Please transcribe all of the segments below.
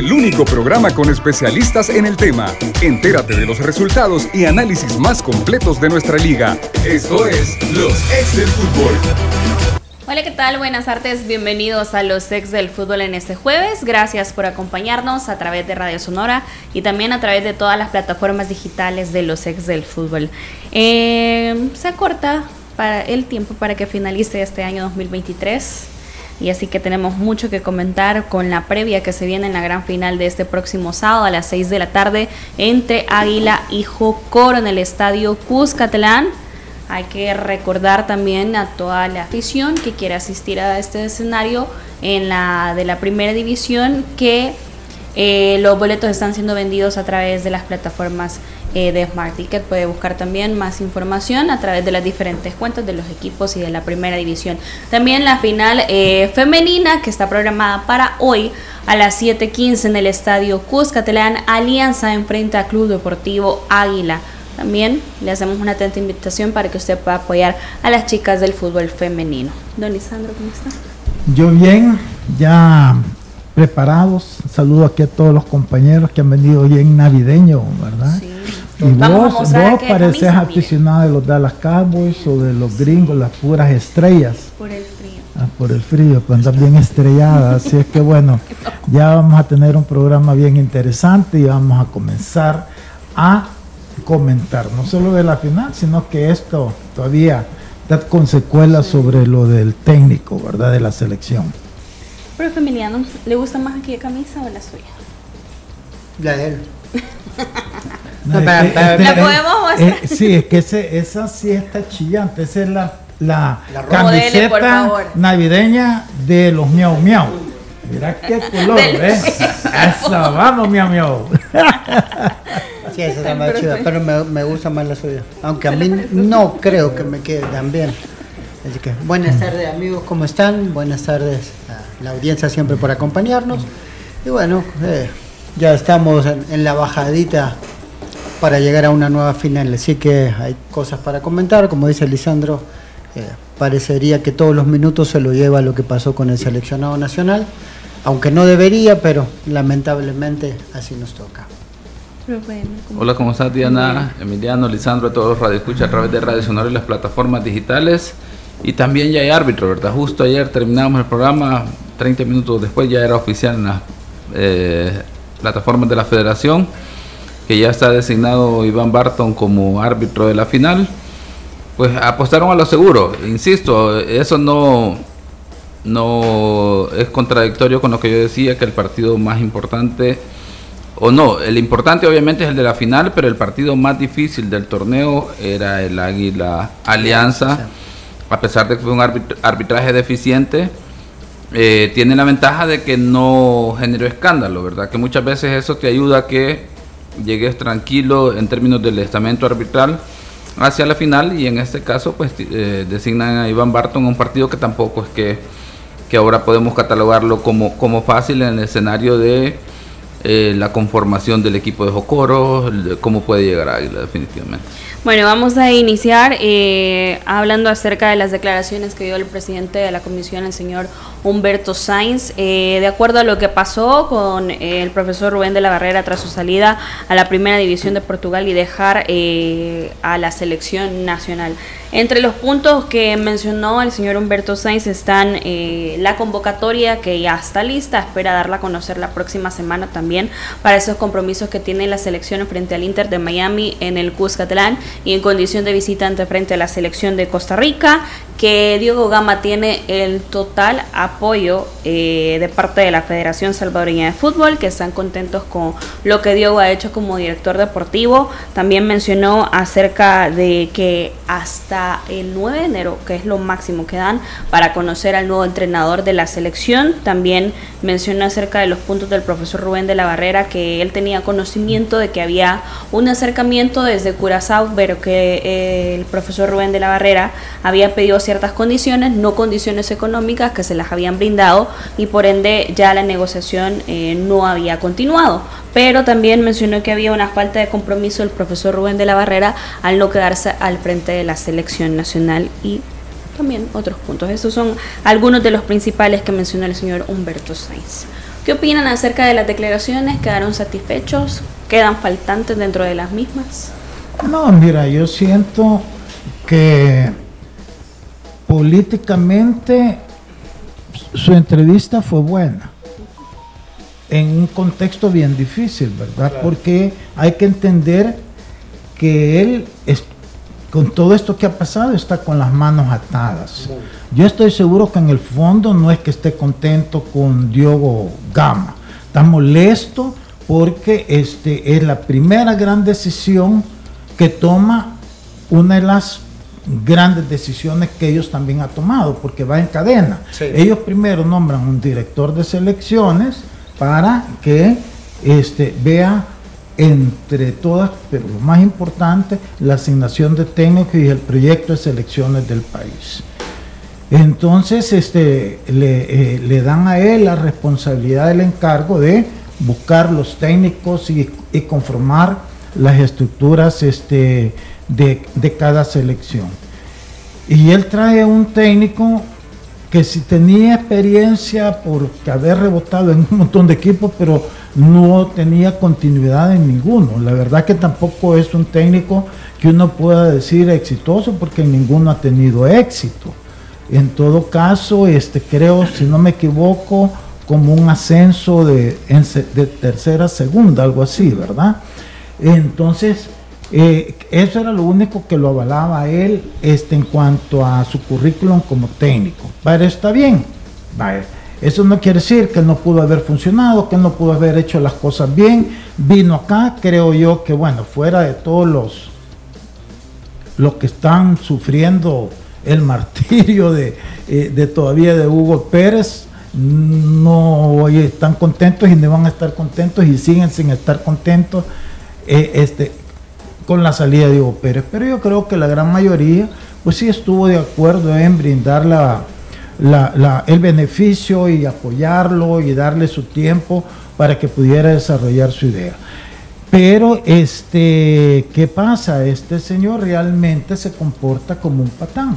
el único programa con especialistas en el tema. Entérate de los resultados y análisis más completos de nuestra liga. Esto es Los Ex del Fútbol. Hola, ¿qué tal? Buenas tardes, bienvenidos a los ex del fútbol en este jueves. Gracias por acompañarnos a través de Radio Sonora y también a través de todas las plataformas digitales de los ex del fútbol. Eh, se acorta para el tiempo para que finalice este año 2023 y así que tenemos mucho que comentar con la previa que se viene en la gran final de este próximo sábado a las 6 de la tarde entre Águila y Jocoro en el estadio Cuscatlán. Hay que recordar también a toda la afición que quiere asistir a este escenario en la de la primera división que eh, los boletos están siendo vendidos a través de las plataformas eh, de Smart Ticket. Puede buscar también más información a través de las diferentes cuentas de los equipos y de la primera división. También la final eh, femenina que está programada para hoy a las 7:15 en el estadio Cuscatlán. Alianza enfrenta a Club Deportivo Águila. También le hacemos una atenta invitación para que usted pueda apoyar a las chicas del fútbol femenino. Don Lisandro, ¿cómo está? Yo bien, ya preparados. Saludo aquí a todos los compañeros que han venido bien navideño, ¿verdad? Sí. Y vos, vos pareces aficionado de los Dallas Cowboys o de los gringos, las puras estrellas. Por el frío. Ah, por el frío, pues andas bien estrellada. Así es que bueno, ya vamos a tener un programa bien interesante y vamos a comenzar a comentar, no solo de la final, sino que esto todavía da consecuencias sobre lo del técnico, ¿verdad? De la selección. Pero Emiliano, ¿le gusta más aquella camisa o la suya? La de él. ¿La podemos mostrar? Eh, sí, es que ese, esa sí está chillante. Esa es la, la, camiseta navideña de los miau miau. Mira qué color, ¿ves? Eso, vamos, miau miau. Sí, esa está más chida, pero me, me, gusta más la suya. Aunque a mí no creo que me quede tan bien. Así que buenas tardes amigos, ¿cómo están? Buenas tardes la audiencia siempre por acompañarnos. Y bueno, eh, ya estamos en, la bajadita para llegar a una nueva final, así que hay cosas para comentar, como dice Lisandro, eh, parecería que todos los minutos se lo lleva lo que pasó con el seleccionado nacional, aunque no debería, pero lamentablemente así nos toca. Hola, ¿cómo estás Diana, Emiliano, Lisandro, todos los radioescuchas a través de Radio Sonora y las plataformas digitales? Y también ya hay árbitro, ¿verdad? Justo ayer terminamos el programa, 30 minutos después ya era oficial en las eh, plataformas de la federación, que ya está designado Iván Barton como árbitro de la final. Pues apostaron a lo seguro, insisto, eso no, no es contradictorio con lo que yo decía, que el partido más importante o no, el importante obviamente es el de la final, pero el partido más difícil del torneo era el Águila Alianza, a pesar de que fue un arbitraje deficiente, eh, tiene la ventaja de que no generó escándalo, ¿verdad? Que muchas veces eso te ayuda a que llegues tranquilo en términos del estamento arbitral hacia la final y en este caso pues eh, designan a Iván Barton un partido que tampoco es que, que ahora podemos catalogarlo como, como fácil en el escenario de eh, la conformación del equipo de Jocoro, cómo puede llegar a Águila definitivamente. Bueno, vamos a iniciar eh, hablando acerca de las declaraciones que dio el presidente de la comisión, el señor Humberto Sainz. Eh, de acuerdo a lo que pasó con el profesor Rubén de la Barrera tras su salida a la primera división de Portugal y dejar a la selección nacional. Entre los puntos que mencionó el señor Humberto Sainz están eh, la convocatoria que ya está lista, espera darla a conocer la próxima semana también para esos compromisos que tiene la selección frente al Inter de Miami en el Cuscatlán y en condición de visitante frente a la selección de Costa Rica que Diego Gama tiene el total apoyo eh, de parte de la Federación Salvadoreña de Fútbol, que están contentos con lo que Diego ha hecho como director deportivo. También mencionó acerca de que hasta el 9 de enero, que es lo máximo que dan para conocer al nuevo entrenador de la selección, también mencionó acerca de los puntos del profesor Rubén de la Barrera, que él tenía conocimiento de que había un acercamiento desde Curazao, pero que eh, el profesor Rubén de la Barrera había pedido ciertas condiciones, no condiciones económicas que se las habían brindado y por ende ya la negociación eh, no había continuado. Pero también mencionó que había una falta de compromiso del profesor Rubén de la Barrera al no quedarse al frente de la selección nacional y también otros puntos. Estos son algunos de los principales que mencionó el señor Humberto Sainz. ¿Qué opinan acerca de las declaraciones? ¿Quedaron satisfechos? ¿Quedan faltantes dentro de las mismas? No, mira, yo siento que políticamente su entrevista fue buena en un contexto bien difícil, ¿verdad? Porque hay que entender que él, con todo esto que ha pasado, está con las manos atadas. Yo estoy seguro que en el fondo no es que esté contento con Diogo Gama, está molesto porque este, es la primera gran decisión que toma una de las grandes decisiones que ellos también han tomado, porque va en cadena. Ellos primero nombran un director de selecciones para que este, vea entre todas, pero lo más importante, la asignación de técnicos y el proyecto de selecciones del país. Entonces este, le, eh, dan a él la responsabilidad del encargo de buscar los técnicos y, conformar las estructuras este, de, de, cada selección. Y él trae un técnico que si tenía experiencia por haber rebotado en un montón de equipos, pero no tenía continuidad en ninguno. La verdad que tampoco es un técnico que uno pueda decir exitoso porque ninguno ha tenido éxito. En todo caso, este, creo, si no me equivoco, como un ascenso de, de tercera a segunda, algo así, ¿verdad? Entonces, eh, eso era lo único que lo avalaba él este, en cuanto a su currículum como técnico. Pero está bien. Eso no quiere decir que no pudo haber funcionado, que no pudo haber hecho las cosas bien. Vino acá, creo yo que, bueno, fuera de todos los, los que están sufriendo el martirio de, eh, todavía de Hugo Pérez, no están contentos y no van a estar contentos y siguen sin estar contentos. Eh, este, con la salida de Hugo Pérez. Pero yo creo que la gran mayoría, pues sí estuvo de acuerdo en brindar el beneficio y apoyarlo y darle su tiempo para que pudiera desarrollar su idea. Pero, este, ¿qué pasa? Este señor realmente se comporta como un patán.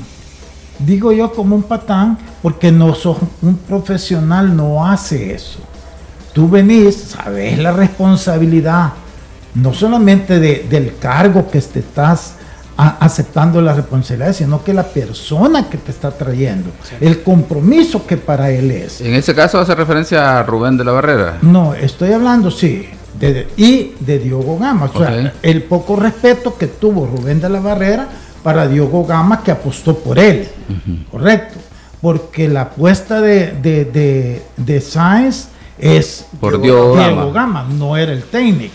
Digo yo como un patán porque no sos un profesional, no hace eso. Tú venís, sabes la responsabilidad, no solamente del cargo que te estás aceptando la responsabilidad, sino que la persona que te está trayendo, el compromiso que para él es. En ese caso hace referencia a Rubén de la Barrera. No, estoy hablando, sí, de, y de Diogo Gama. O sea, el poco respeto que tuvo Rubén de la Barrera para Diogo Gama que apostó por él, correcto. Porque la apuesta de, de, de, Sáenz es por Diogo, Gama. Gama, no era el técnico.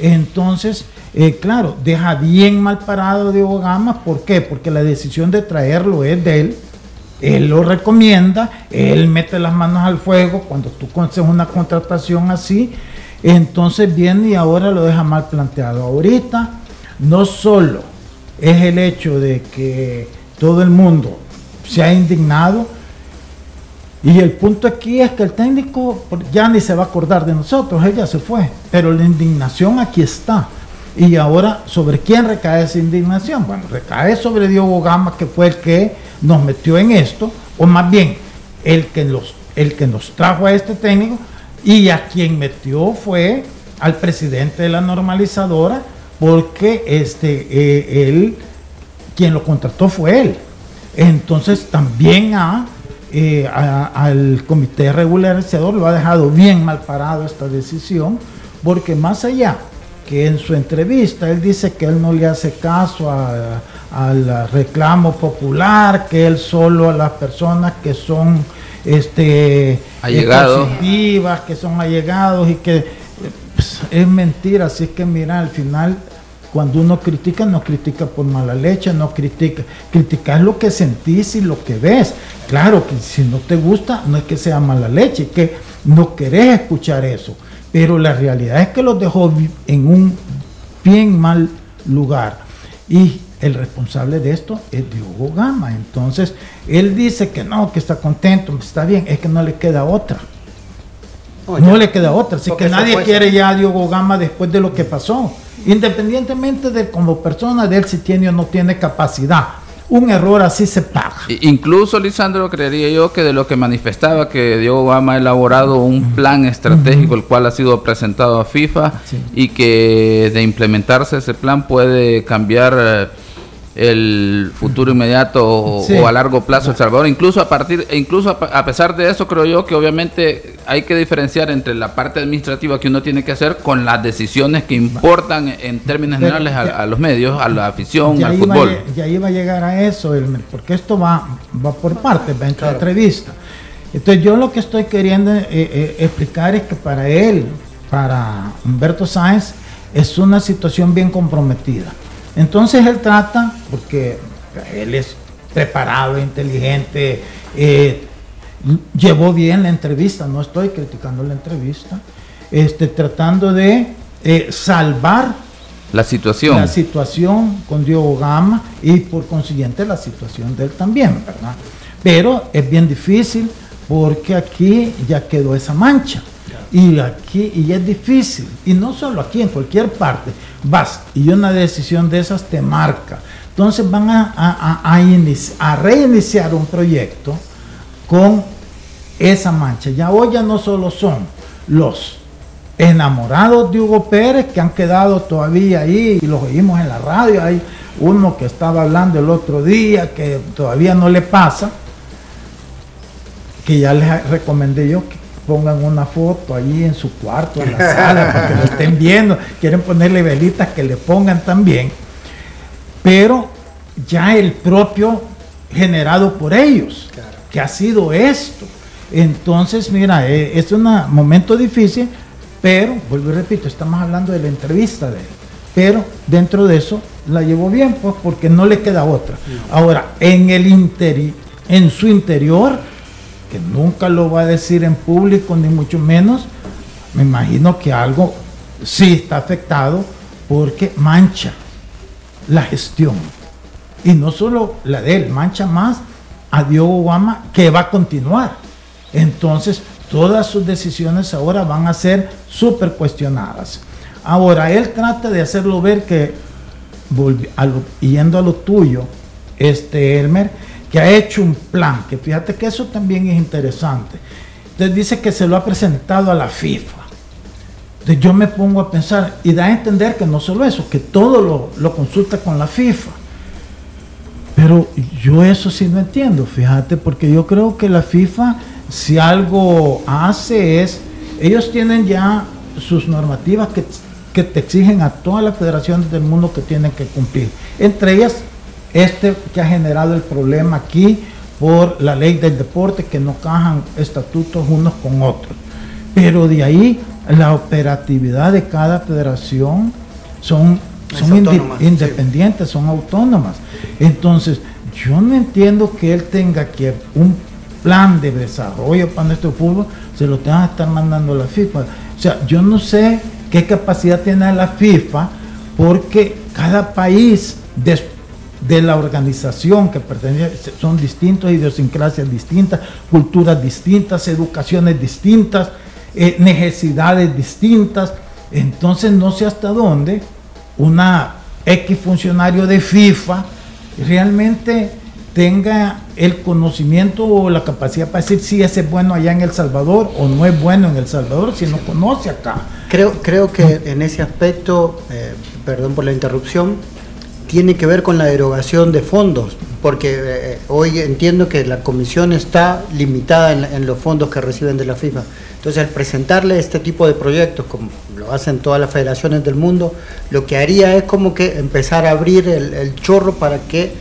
Entonces, eh, claro, deja bien mal parado Diego Gama. ¿Por qué? Porque la decisión de traerlo es de él. Él lo recomienda, él mete las manos al fuego cuando tú concedes una contratación así. Entonces viene y ahora lo deja mal planteado. Ahorita no solo es el hecho de que todo el mundo se ha indignado, y el punto aquí es que el técnico ya ni se va a acordar de nosotros, ella se fue, pero la indignación aquí está. Y ahora, ¿sobre quién recae esa indignación? Bueno, recae sobre Diogo Gama, que fue el que nos metió en esto, o más bien, el que, los, el que nos trajo a este técnico, y a quien metió fue al presidente de la normalizadora, porque este, eh, él, quien lo contrató fue él. Entonces también a eh, al comité regularizador lo ha dejado bien mal parado esta decisión, porque más allá que en su entrevista él dice que él no le hace caso al reclamo popular, que él solo a las personas que son este positivas, que son allegados y que pues, es mentira, así que mira, al final cuando uno critica, no critica por mala leche, no critica. Criticar lo que sentís y lo que ves. Claro que si no te gusta, no es que sea mala leche, es que no querés escuchar eso. Pero la realidad es que los dejó en un bien mal lugar. Y el responsable de esto es Diogo Gama. Entonces, él dice que no, que está contento, está bien, es que no le queda otra. No le queda otra. Así que nadie quiere ya a Diogo Gama después de lo que pasó. Independientemente de como persona, de él si tiene o no tiene capacidad. un error así se paga. Incluso, Lisandro, creería yo que de lo que manifestaba que Diego Obama ha elaborado un plan estratégico, el cual ha sido presentado a FIFA, y que de implementarse ese plan puede cambiar eh, el futuro inmediato o, a largo plazo El Salvador. Incluso a partir, incluso a, pesar de eso, creo yo que obviamente hay que diferenciar entre la parte administrativa que uno tiene que hacer con las decisiones que importan en términos generales a, los medios, a la afición, al fútbol. y ahí va a llegar a eso, porque esto va, va por partes, va en cada entrevista. Entonces yo lo que estoy queriendo eh, eh, explicar es que para él, para Humberto Sáenz, es una situación bien comprometida entonces él trata, porque él es preparado, inteligente, eh, llevó bien la entrevista, no estoy criticando la entrevista, este, tratando de eh, salvar la situación. La situación con Diego Gama y por consiguiente la situación de él también, ¿verdad? Pero es bien difícil porque aquí ya quedó esa mancha. Y aquí, y es difícil, y no solo aquí, en cualquier parte, vas y una decisión de esas te marca. Entonces van a, a, a, reiniciar un proyecto con esa mancha. Ya hoy ya no solo son los enamorados de Hugo Pérez que han quedado todavía ahí y los oímos en la radio. Hay uno que estaba hablando el otro día que todavía no le pasa, que ya les recomendé yo que pongan una foto allí en su cuarto, en la sala, para que lo estén viendo. Quieren ponerle velitas que le pongan también. Pero ya el propio generado por ellos, que ha sido esto. Entonces, mira, eh, es un momento difícil, pero, vuelvo y repito, estamos hablando de la entrevista de él. Pero dentro de eso la llevó bien, pues, porque no le queda otra. Ahora, en el interior, en su interior, nunca lo va a decir en público, ni mucho menos, me imagino que algo sí está afectado porque mancha la gestión. Y no solo la de él, mancha más a Diego Obama que va a continuar. Entonces, todas sus decisiones ahora van a ser súper cuestionadas. Ahora, él trata de hacerlo ver que, yendo a lo tuyo, este Elmer, que ha hecho un plan, que fíjate que eso también es interesante. Entonces dice que se lo ha presentado a la FIFA. Entonces yo me pongo a pensar y da a entender que no solo eso, que todo lo, lo consulta con la FIFA. Pero yo eso sí no entiendo, fíjate, porque yo creo que la FIFA, si algo hace es, ellos tienen ya sus normativas que, que te exigen a todas las federaciones del mundo que tienen que cumplir. Entre ellas este que ha generado el problema aquí por la ley del deporte que no cajan estatutos unos con otros. Pero de ahí la operatividad de cada federación son, son independientes, son autónomas. Entonces, yo no entiendo que él tenga que un plan de desarrollo para nuestro fútbol, se lo tenga que estar mandando a la FIFA. O sea, yo no sé qué capacidad tiene la FIFA, porque cada país, después de la organización que pertenece, son distintos, idiosincrasias distintas, culturas distintas, educaciones distintas, eh, necesidades distintas. Entonces no sé hasta dónde una X funcionario de FIFA realmente tenga el conocimiento o la capacidad para decir si ese es bueno allá en El Salvador o no es bueno en El Salvador si no conoce acá. Creo, creo que en ese aspecto, eh, perdón por la interrupción, tiene que ver con la derogación de fondos, porque eh, hoy entiendo que la comisión está limitada en, los fondos que reciben de la FIFA. Entonces, al presentarle este tipo de proyectos, como lo hacen todas las federaciones del mundo, lo que haría es como que empezar a abrir el, chorro para que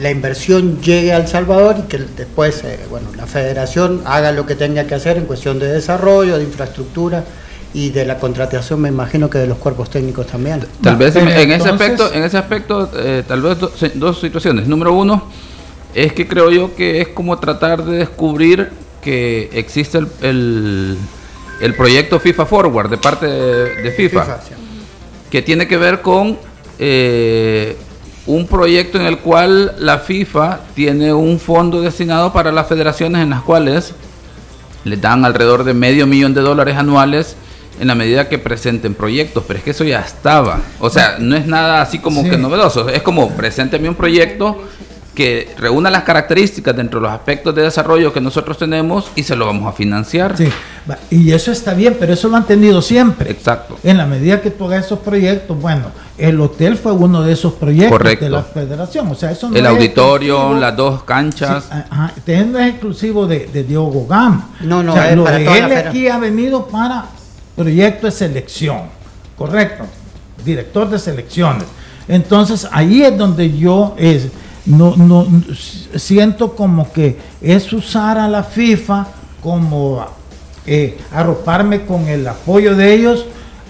la inversión llegue al Salvador y que después, eh, bueno, la federación haga lo que tenga que hacer en cuestión de desarrollo, de infraestructura y de la contratación me imagino que de los cuerpos técnicos también. Tal vez en, ese aspecto, en ese aspecto, eh, tal vez dos situaciones. Número uno, es que creo yo que es como tratar de descubrir que existe el, el, proyecto FIFA Forward de parte de, FIFA, que tiene que ver con eh, un proyecto en el cual la FIFA tiene un fondo destinado para las federaciones en las cuales le dan alrededor de medio millón de dólares anuales en la medida que presenten proyectos, pero es que eso ya estaba. O sea, no es nada así como que novedoso. Es como, presénteme un proyecto que reúna las características dentro de los aspectos de desarrollo que nosotros tenemos y se lo vamos a financiar. Sí, y eso está bien, pero eso lo han tenido siempre. Exacto. En la medida que tú hagas esos proyectos, bueno, el hotel fue uno de esos proyectos de la federación. O sea, eso no el auditorio, las dos canchas. Sí, ajá, este no es exclusivo de, de Diogo Gama. No, no, o sea, lo de él aquí ha venido para proyecto de selección, correcto, director de selecciones. Entonces ahí es donde yo es, no, no siento como que es usar a la FIFA como eh, arroparme con el apoyo de ellos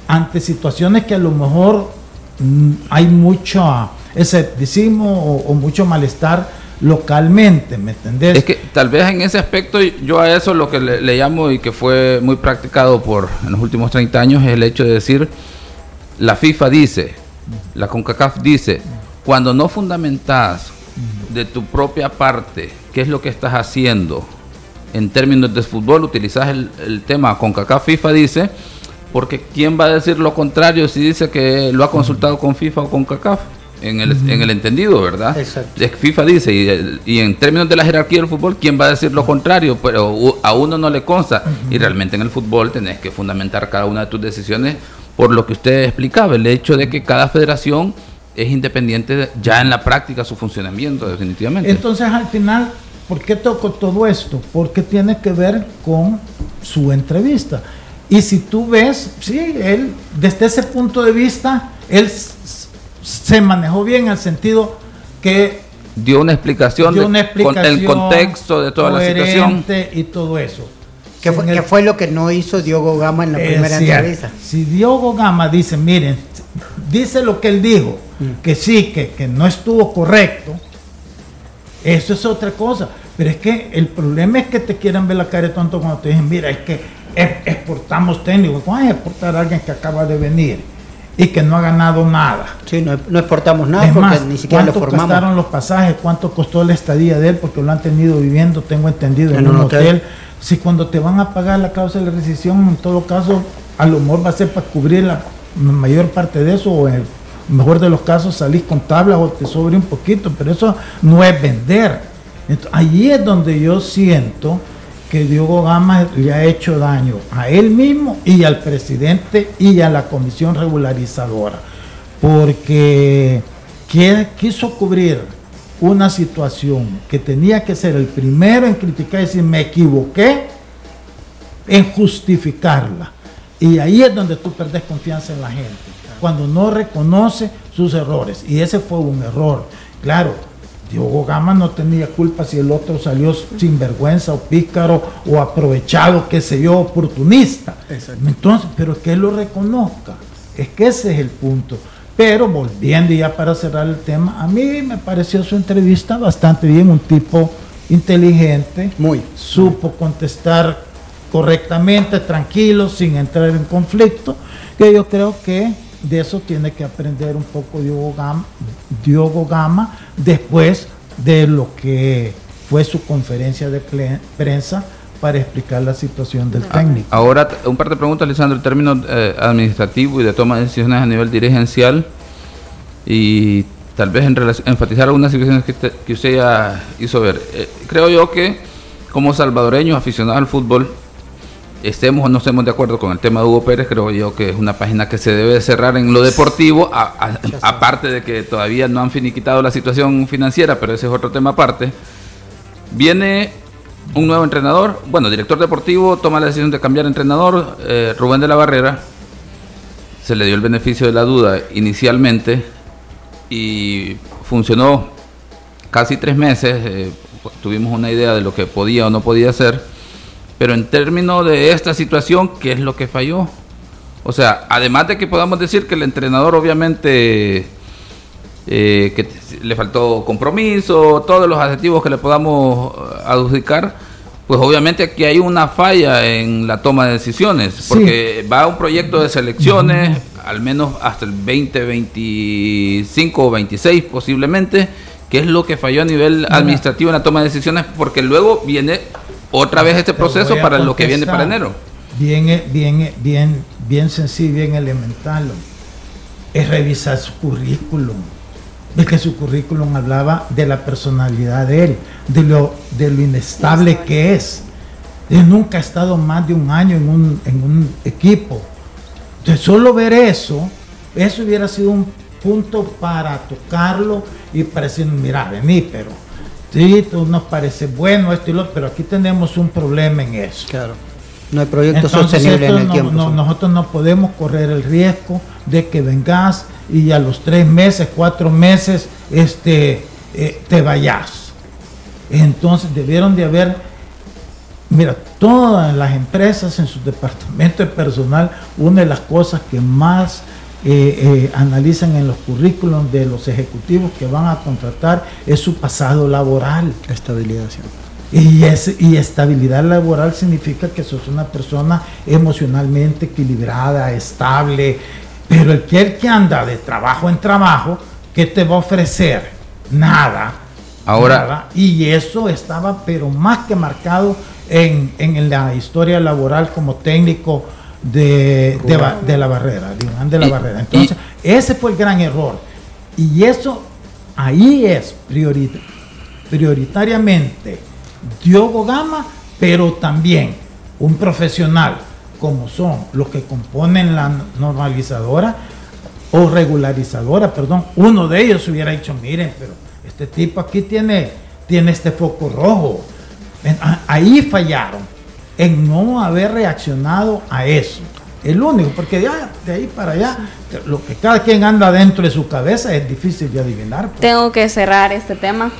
ante situaciones que a lo mejor mm, hay mucho escepticismo o, mucho malestar localmente, ¿me entendés? Es que tal vez en ese aspecto yo a eso lo que le, llamo y que fue muy practicado por en los últimos 30 años es el hecho de decir, la FIFA dice, la CONCACAF dice, cuando no fundamentas de tu propia parte qué es lo que estás haciendo en términos de fútbol, utilizas el, tema CONCACAF FIFA dice, porque ¿quién va a decir lo contrario si dice que lo ha consultado con FIFA o con CACAF? En el, en el entendido, ¿verdad? Exacto. FIFA dice, y, y, en términos de la jerarquía del fútbol, ¿quién va a decir lo contrario? Pero a uno no le consta. Y realmente en el fútbol tenés que fundamentar cada una de tus decisiones por lo que usted explicaba, el hecho de que cada federación es independiente ya en la práctica su funcionamiento, definitivamente. Entonces, al final, ¿por qué toco todo esto? Porque tiene que ver con su entrevista. Y si tú ves, sí, él, desde ese punto de vista, él se manejó bien en el sentido que dio una explicación, con el contexto de toda la situación y todo eso. ¿Qué fue, fue, lo que no hizo Diogo Gama en la primera entrevista? Si Diogo Gama dice, miren, dice lo que él dijo, mm. que sí, que, que, no estuvo correcto, eso es otra cosa. Pero es que el problema es que te quieran ver la cara de tonto cuando te dicen, mira, es que exportamos técnicos. ¿Cómo es exportar a alguien que acaba de venir? Y que no ha ganado nada. Sí, no, exportamos nada porque ni siquiera lo formamos. ¿Cuánto costaron los pasajes? ¿Cuánto costó la estadía de él? Porque lo han tenido viviendo, tengo entendido, en, un hotel si cuando te van a pagar la cláusula de rescisión, en todo caso, a lo mejor va a ser para cubrir la mayor parte de eso, o en el mejor de los casos salís con tablas o te sobre un poquito, pero eso no es vender. Entonces, allí es donde yo siento que Diogo Gama le ha hecho daño a él mismo y al presidente y a la comisión regularizadora, porque quiso cubrir una situación que tenía que ser el primero en criticar y decir me equivoqué, en justificarla. Y ahí es donde tú perdes confianza en la gente, cuando no reconoce sus errores. Y ese fue un error. Claro, Diogo Gama no tenía culpa si el otro salió sin vergüenza o pícaro o aprovechado, qué sé yo, oportunista. Entonces, pero que él lo reconozca. Es que ese es el punto. Pero volviendo ya para cerrar el tema, a mí me pareció su entrevista bastante bien, un tipo inteligente, muy supo contestar correctamente, tranquilo, sin entrar en conflicto, que yo creo que de eso tiene que aprender un poco Diogo Gama, Diogo Gama después de lo que fue su conferencia de prensa para explicar la situación del técnico. Ahora, un par de preguntas, Lisandro, en términos eh, administrativos y de toma de decisiones a nivel dirigencial y tal vez en enfatizar algunas situaciones que, usted ya hizo ver. Eh, creo yo que como salvadoreños aficionados al fútbol, estemos o no estemos de acuerdo con el tema de Hugo Pérez, creo yo que es una página que se debe cerrar en lo deportivo, aparte de que todavía no han finiquitado la situación financiera, pero ese es otro tema aparte. Viene un nuevo entrenador, bueno, director deportivo toma la decisión de cambiar entrenador, eh, Rubén de la Barrera, se le dio el beneficio de la duda inicialmente y funcionó casi tres meses, eh, tuvimos una idea de lo que podía o no podía hacer, pero en términos de esta situación, ¿qué es lo que falló? O sea, además de que podamos decir que el entrenador obviamente eh, que le faltó compromiso, todos los adjetivos que le podamos eh, adjudicar, pues obviamente aquí hay una falla en la toma de decisiones, porque va un proyecto de selecciones, al menos hasta el 2025 o 26 posiblemente, que es lo que falló a nivel administrativo en la toma de decisiones, porque luego viene otra vez este proceso para lo que viene para enero. Bien, eh, bien, bien, bien sencillo, bien elemental. Es revisar su currículum de que su currículum hablaba de la personalidad de él, de lo, de lo inestable que es. Él nunca ha estado más de un año en un, en un equipo. Entonces, solo ver eso, eso hubiera sido un punto para tocarlo y para decir, mira, vení, pero sí, tú nos parece bueno esto y lo, pero aquí tenemos un problema en eso. Claro. No hay proyecto sostenible en el tiempo. nosotros no podemos correr el riesgo de que vengas y a los tres meses, cuatro meses, este, eh, te vayas. Entonces debieron de haber, mira, todas las empresas en su departamento de personal, una de las cosas que más eh, eh, analizan en los currículums de los ejecutivos que van a contratar es su pasado laboral. Estabilidad. Y, y estabilidad laboral significa que sos una persona emocionalmente equilibrada, estable, pero el que, el que anda de trabajo en trabajo, ¿qué te va a ofrecer? Nada. Ahora. Y eso estaba, pero más que marcado en, en la historia laboral como técnico de, de, la barrera, de la barrera. Entonces, ese fue el gran error. Y eso, ahí es prioritariamente Diogo Gama, pero también un profesional como son los que componen la normalizadora o regularizadora, perdón, uno de ellos hubiera dicho, miren, pero este tipo aquí tiene, tiene este foco rojo. Ahí fallaron en no haber reaccionado a eso. El único, porque ya de ahí para allá, lo que cada quien anda dentro de su cabeza es difícil de adivinar. Pues. Tengo que cerrar este tema.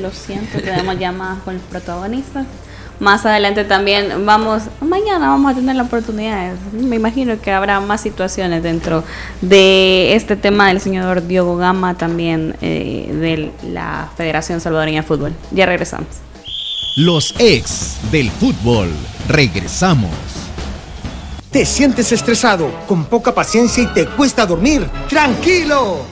Lo siento, tenemos llamadas con los protagonistas más adelante también vamos, mañana vamos a tener la oportunidad, me imagino que habrá más situaciones dentro de este tema del señor Diogo Gama, también eh, de la Federación Salvadoreña de Fútbol. Ya regresamos. Los ex del fútbol, regresamos. ¿Te sientes estresado, con poca paciencia y te cuesta dormir? ¡Tranquilo!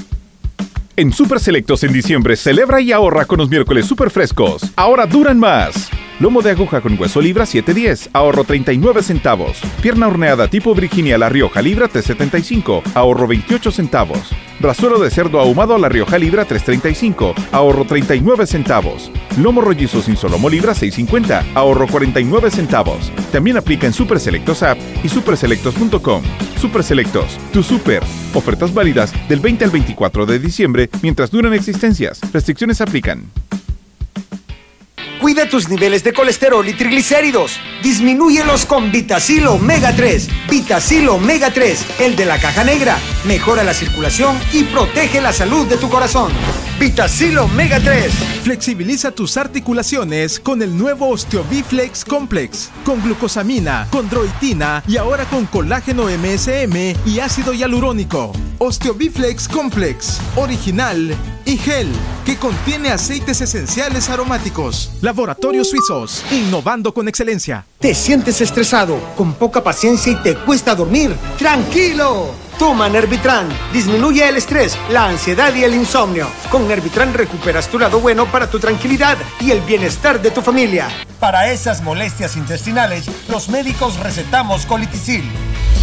En Super Selectos en diciembre celebra y ahorra con los miércoles super frescos. Ahora duran más. Lomo de aguja con hueso libra 7.10, ahorro 39 centavos. Pierna horneada tipo Virginia La Rioja libra 3.75, ahorro 28 centavos. Brazuelo de cerdo ahumado a La Rioja libra 3.35, ahorro 39 centavos. Lomo rollizo sin solomo libra 6.50, ahorro 49 centavos. También aplica en Super Selectos App y superselectos.com. Super Selectos, tu super. Ofertas válidas del 20 al 24 de diciembre mientras duran existencias. Restricciones aplican. Cuida tus niveles de colesterol y triglicéridos. Disminúyelos con Vitacil Omega 3. Vitacil Omega 3, el de la caja negra. Mejora la circulación y protege la salud de tu corazón. Vitacil Omega 3. Flexibiliza tus articulaciones con el nuevo Osteobiflex Complex. Con glucosamina, condroitina y ahora con colágeno MSM y ácido hialurónico. Osteobiflex Complex. Original y gel. Que contiene aceites esenciales aromáticos. Laboratorios Suizos. Innovando con excelencia. ¿Te sientes estresado, con poca paciencia y te cuesta dormir? ¡Tranquilo! Toma Nervitran. Disminuye el estrés, la ansiedad y el insomnio. Con Nervitran recuperas tu lado bueno para tu tranquilidad y el bienestar de tu familia. Para esas molestias intestinales, los médicos recetamos colitisil.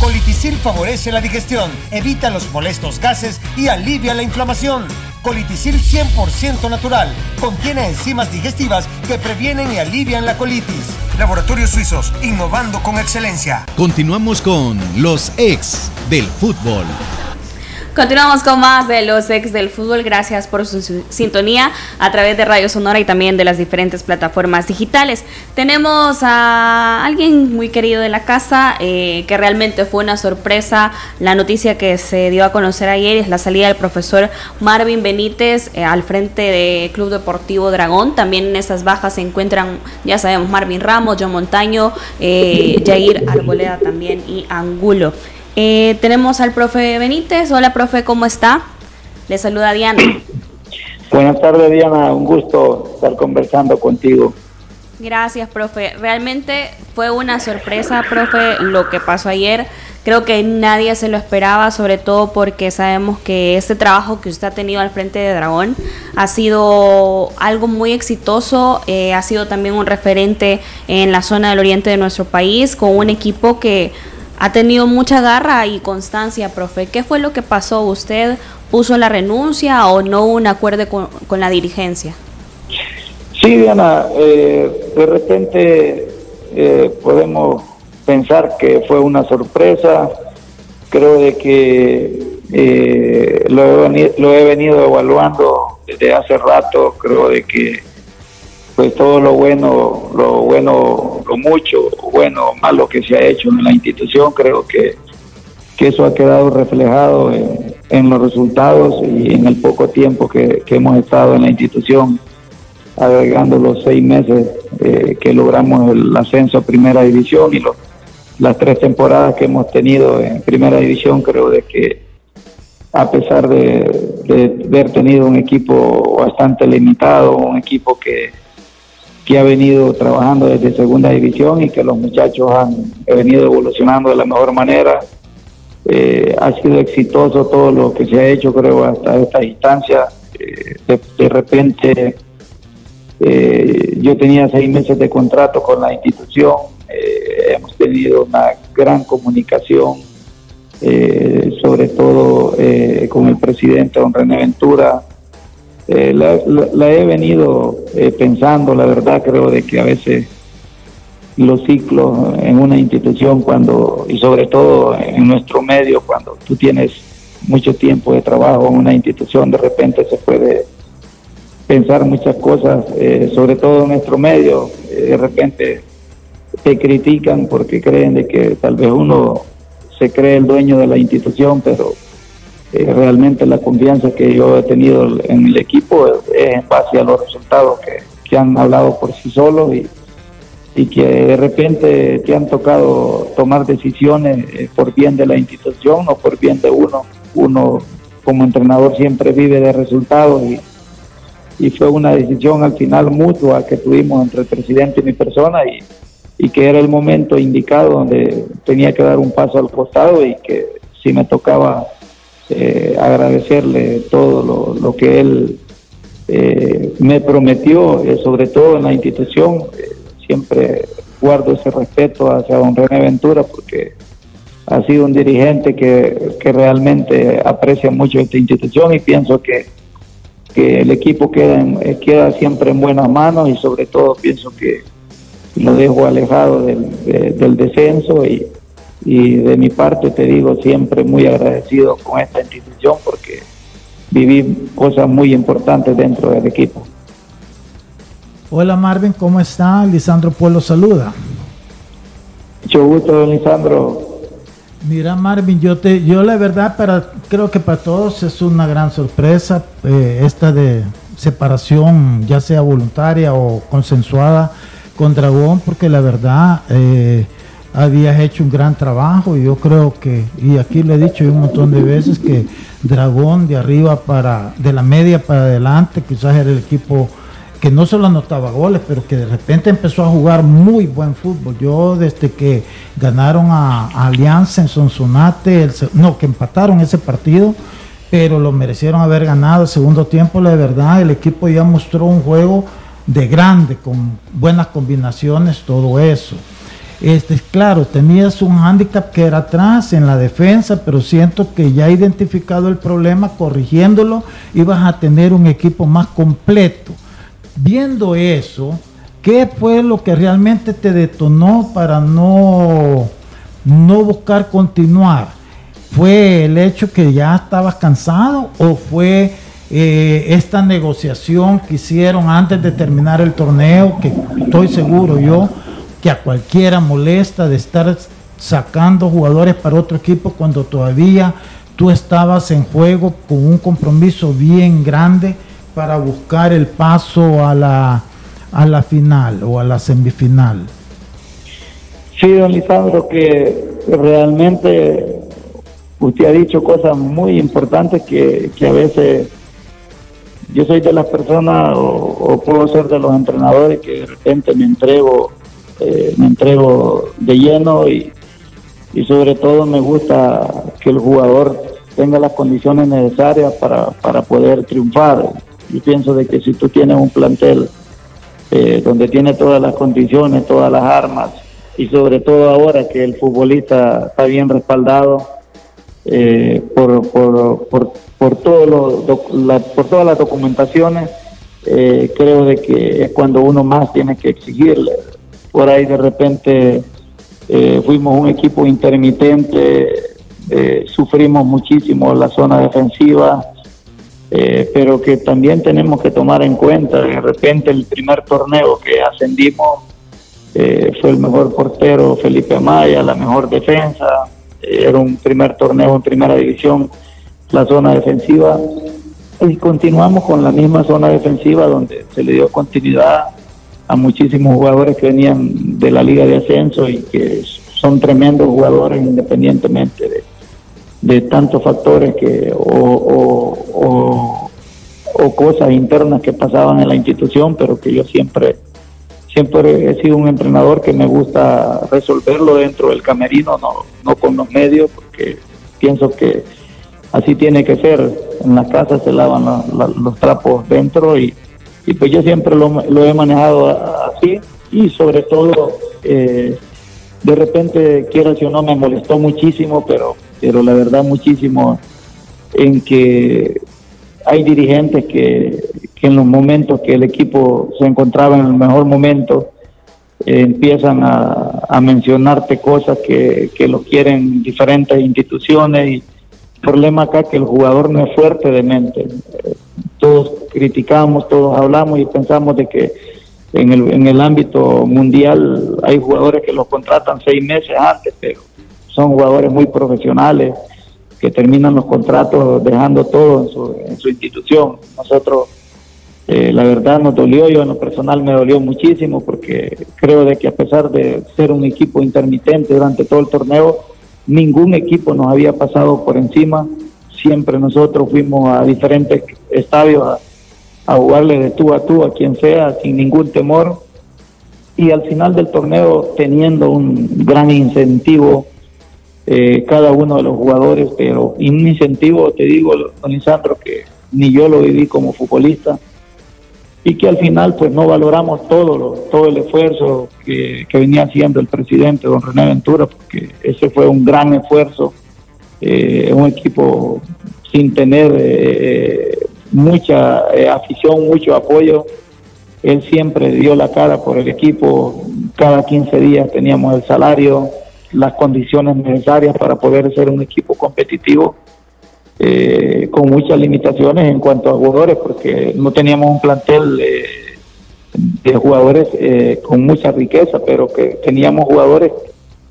Colitisil favorece la digestión, evita los molestos gases y alivia la inflamación. Colitisil 100% natural. Contiene enzimas digestivas que previenen y alivian la colitis. Laboratorios Suizos, innovando con excelencia. Continuamos con los ex del fútbol. Continuamos con más de los ex del fútbol. Gracias por su sintonía a través de Radio Sonora y también de las diferentes plataformas digitales. Tenemos a alguien muy querido de la casa eh, que realmente fue una sorpresa. La noticia que se dio a conocer ayer es la salida del profesor Marvin Benítez eh, al frente de Club Deportivo Dragón. También en esas bajas se encuentran, ya sabemos, Marvin Ramos, John Montaño, eh, Jair Arboleda también y Angulo. Eh, tenemos al profe Benítez. Hola, profe, ¿cómo está? Le saluda Diana. Buenas tardes, Diana. Un gusto estar conversando contigo. Gracias, profe. Realmente fue una sorpresa, profe, lo que pasó ayer. Creo que nadie se lo esperaba, sobre todo porque sabemos que este trabajo que usted ha tenido al frente de Dragón ha sido algo muy exitoso, eh, ha sido también un referente en la zona del oriente de nuestro país, con un equipo que ha tenido mucha garra y constancia, profe. ¿Qué fue lo que pasó? ¿Usted puso la renuncia o no un acuerdo con la dirigencia? Sí, Diana, eh, de repente eh, podemos pensar que fue una sorpresa. Creo de que eh, lo, he lo, he venido evaluando desde hace rato. Creo de que pues todo lo bueno, lo bueno, lo mucho, bueno, malo que se ha hecho en la institución, creo que, que eso ha quedado reflejado en, los resultados y en el poco tiempo que hemos estado en la institución agregando los seis meses eh, que logramos el ascenso a primera división y las tres temporadas que hemos tenido en primera división, creo de que a pesar de, haber tenido un equipo bastante limitado, un equipo que, que ha venido trabajando desde segunda división y que los muchachos han venido evolucionando de la mejor manera, eh, ha sido exitoso todo lo que se ha hecho, creo, hasta esta instancia. Eh, de repente eh, yo tenía seis meses de contrato con la institución, eh, hemos tenido una gran comunicación, sobre todo con el presidente don René Ventura. La, he venido pensando, la verdad creo de que a veces los ciclos en una institución cuando, y sobre todo en nuestro medio, cuando tú tienes mucho tiempo de trabajo en una institución, de repente se puede pensar muchas cosas, eh, sobre todo en nuestro medio, eh, de repente te critican porque creen de que tal vez uno se cree el dueño de la institución, pero eh, realmente la confianza que yo he tenido en el equipo es, en base a los resultados que, que han hablado por sí solos y, y, que de repente te han tocado tomar decisiones por bien de la institución o por bien de uno. Uno como entrenador siempre vive de resultados y y fue una decisión al final mutua que tuvimos entre el presidente y mi persona y, y que era el momento indicado donde tenía que dar un paso al costado y que si me tocaba eh, agradecerle todo lo, que él eh, me prometió, eh, sobre todo en la institución, siempre guardo ese respeto hacia don René Ventura porque ha sido un dirigente que, realmente aprecia mucho esta institución y pienso que que el equipo queda, eh, queda siempre en buenas manos y sobre todo pienso que lo dejo alejado del, descenso y, y de mi parte te digo siempre muy agradecido con esta institución porque viví cosas muy importantes dentro del equipo. Hola Marvin, ¿cómo está? Lisandro Pueblo saluda. Mucho gusto, Lisandro. Mira Marvin, yo te, yo la verdad para, creo que para todos es una gran sorpresa eh, esta de separación, ya sea voluntaria o consensuada con Dragón, porque la verdad eh, habías hecho un gran trabajo y yo creo que, y aquí le he dicho un montón de veces que Dragón de arriba para, de la media para adelante, quizás era el equipo que no solo anotaba goles, pero que de repente empezó a jugar muy buen fútbol. Yo desde que ganaron a, Alianza en Sonsonate, no, que empataron ese partido, pero lo merecieron haber ganado el segundo tiempo, la verdad, el equipo ya mostró un juego de grande, con buenas combinaciones, todo eso. Este, claro, tenías un hándicap que era atrás en la defensa, pero siento que ya identificado el problema, corrigiéndolo, ibas a tener un equipo más completo viendo eso, ¿qué fue lo que realmente te detonó para no, no buscar continuar? ¿Fue el hecho que ya estabas cansado o fue eh, esta negociación que hicieron antes de terminar el torneo, que estoy seguro yo que a cualquiera molesta de estar sacando jugadores para otro equipo cuando todavía tú estabas en juego con un compromiso bien grande? para buscar el paso a la, a la final o a la semifinal? Sí, don Lisandro, que realmente usted ha dicho cosas muy importantes que, a veces yo soy de las personas o, puedo ser de los entrenadores que de repente me entrego, eh, me entrego de lleno y, y sobre todo me gusta que el jugador tenga las condiciones necesarias para, para poder triunfar. Yo pienso de que si tú tienes un plantel eh, donde tiene todas las condiciones, todas las armas, y sobre todo ahora que el futbolista está bien respaldado eh, por, por, por, por, todo por todas las documentaciones, eh, creo de que es cuando uno más tiene que exigirle. Por ahí de repente fuimos un equipo intermitente, sufrimos muchísimo la zona defensiva, eh, pero que también tenemos que tomar en cuenta, de repente el primer torneo que ascendimos eh, fue el mejor portero Felipe Amaya, la mejor defensa, eh, era un primer torneo en primera división, la zona defensiva, y continuamos con la misma zona defensiva donde se le dio continuidad a muchísimos jugadores que venían de la liga de ascenso y que son tremendos jugadores independientemente de tantos factores que o, o, cosas internas que pasaban en la institución, pero que yo siempre siempre he sido un entrenador que me gusta resolverlo dentro del camerino, no, no con los medios, porque pienso que así tiene que ser. En la casa se lavan los trapos dentro y, y pues yo siempre lo, he manejado así y sobre todo eh, de repente, quiero si o no, me molestó muchísimo, pero pero la verdad muchísimo en que hay dirigentes que, en los momentos que el equipo se encontraba en el mejor momento, eh, empiezan a, mencionarte cosas que, que lo quieren diferentes instituciones y el problema acá es que el jugador no es fuerte de mente. Todos criticamos, todos hablamos y pensamos de que en el, en el ámbito mundial hay jugadores que los contratan seis meses antes, pero son jugadores muy profesionales que terminan los contratos dejando todo en su, institución. Nosotros, eh, la verdad, nos dolió, yo en lo personal me dolió muchísimo porque creo de que a pesar de ser un equipo intermitente durante todo el torneo, ningún equipo nos había pasado por encima. Siempre nosotros fuimos a diferentes estadios a, jugarle de tú a tú a quien sea, sin ningún temor. Y al final del torneo teniendo un gran incentivo eh, cada uno de los jugadores, pero un incentivo, te digo, don Lisandro, que ni yo lo viví como futbolista y que al final pues no valoramos todo todo el esfuerzo que, venía haciendo el presidente don René Ventura porque ese fue un gran esfuerzo eh, un equipo sin tener eh, mucha afición mucho apoyo. Él siempre dio la cara por el equipo. Cada 15 días teníamos el salario las condiciones necesarias para poder ser un equipo competitivo eh, con muchas limitaciones en cuanto a jugadores porque no teníamos un plantel eh, de jugadores eh, con mucha riqueza pero que teníamos jugadores